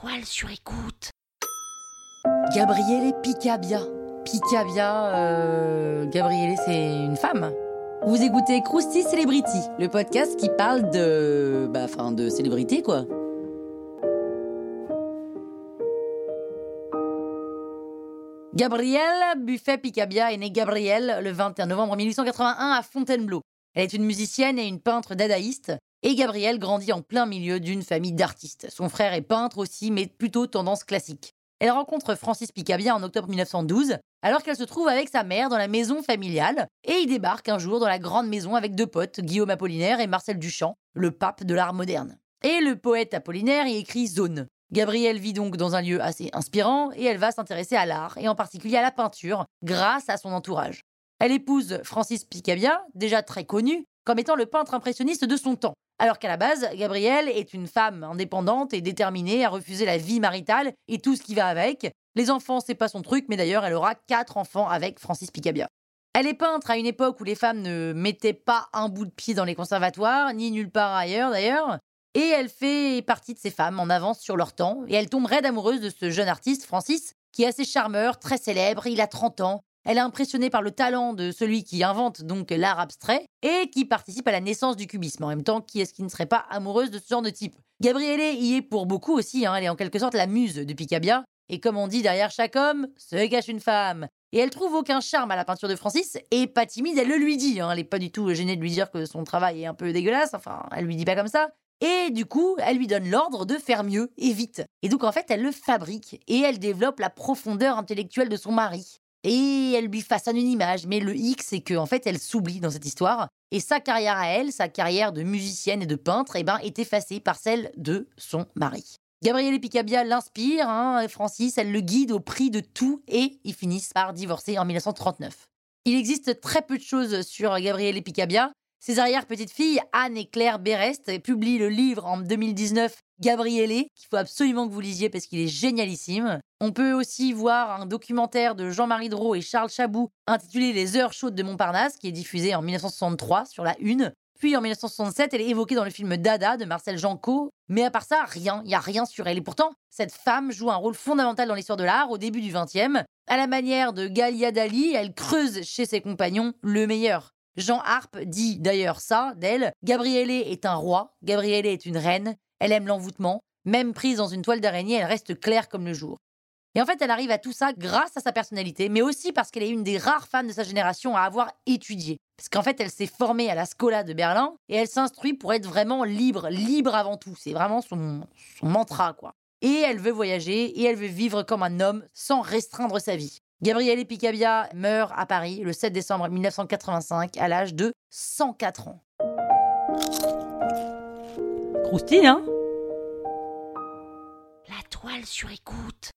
toile sur écoute. Gabriele Picabia. Picabia, euh, Gabriele, c'est une femme. Vous écoutez Krusty Celebrity, le podcast qui parle de. Bah, enfin, de célébrité, quoi. Gabrielle Buffet Picabia est née Gabrielle le 21 novembre 1881 à Fontainebleau. Elle est une musicienne et une peintre dadaïste, et Gabrielle grandit en plein milieu d'une famille d'artistes. Son frère est peintre aussi, mais plutôt tendance classique. Elle rencontre Francis Picabia en octobre 1912, alors qu'elle se trouve avec sa mère dans la maison familiale, et il débarque un jour dans la grande maison avec deux potes, Guillaume Apollinaire et Marcel Duchamp, le pape de l'art moderne. Et le poète Apollinaire y écrit Zone. Gabrielle vit donc dans un lieu assez inspirant et elle va s'intéresser à l'art, et en particulier à la peinture, grâce à son entourage. Elle épouse Francis Picabia, déjà très connu, comme étant le peintre impressionniste de son temps. Alors qu'à la base, Gabrielle est une femme indépendante et déterminée à refuser la vie maritale et tout ce qui va avec. Les enfants, c'est pas son truc, mais d'ailleurs, elle aura quatre enfants avec Francis Picabia. Elle est peintre à une époque où les femmes ne mettaient pas un bout de pied dans les conservatoires, ni nulle part ailleurs d'ailleurs. Et elle fait partie de ces femmes en avance sur leur temps, et elle tombe raide amoureuse de ce jeune artiste, Francis, qui est assez charmeur, très célèbre, il a 30 ans, elle est impressionnée par le talent de celui qui invente donc l'art abstrait et qui participe à la naissance du cubisme. En même temps, qui est-ce qui ne serait pas amoureuse de ce genre de type? Gabrielle y est pour beaucoup aussi, hein. elle est en quelque sorte la muse de Picabia. Et comme on dit derrière chaque homme, se cache une femme. Et elle trouve aucun charme à la peinture de Francis, et pas timide, elle le lui dit. Hein. Elle n'est pas du tout gênée de lui dire que son travail est un peu dégueulasse, enfin, elle lui dit pas comme ça. Et du coup, elle lui donne l'ordre de faire mieux et vite. Et donc en fait, elle le fabrique, et elle développe la profondeur intellectuelle de son mari. Et elle lui façonne une image, mais le hic, c'est qu'en fait, elle s'oublie dans cette histoire. Et sa carrière à elle, sa carrière de musicienne et de peintre, eh ben, est effacée par celle de son mari. Gabrielle Picabia l'inspire, hein, Francis, elle le guide au prix de tout, et ils finissent par divorcer en 1939. Il existe très peu de choses sur Gabrielle Picabia, ses arrière-petites-filles, Anne et Claire Berest, publient le livre en 2019 Gabriele, qu'il faut absolument que vous lisiez parce qu'il est génialissime. On peut aussi voir un documentaire de Jean-Marie Drault et Charles Chabou intitulé Les heures chaudes de Montparnasse, qui est diffusé en 1963 sur la Une. Puis en 1967, elle est évoquée dans le film Dada de Marcel Janco. Mais à part ça, rien, il n'y a rien sur elle. Et pourtant, cette femme joue un rôle fondamental dans l'histoire de l'art au début du XXe. À la manière de Galia Dali, elle creuse chez ses compagnons le meilleur. Jean Harpe dit d'ailleurs ça d'elle. Gabrielle est un roi, Gabrielle est une reine, elle aime l'envoûtement, même prise dans une toile d'araignée, elle reste claire comme le jour. Et en fait, elle arrive à tout ça grâce à sa personnalité, mais aussi parce qu'elle est une des rares femmes de sa génération à avoir étudié. Parce qu'en fait, elle s'est formée à la Scola de Berlin et elle s'instruit pour être vraiment libre, libre avant tout. C'est vraiment son, son mantra, quoi. Et elle veut voyager et elle veut vivre comme un homme sans restreindre sa vie. Gabriele Picabia meurt à Paris le 7 décembre 1985 à l'âge de 104 ans. Croustille, hein? La toile sur écoute.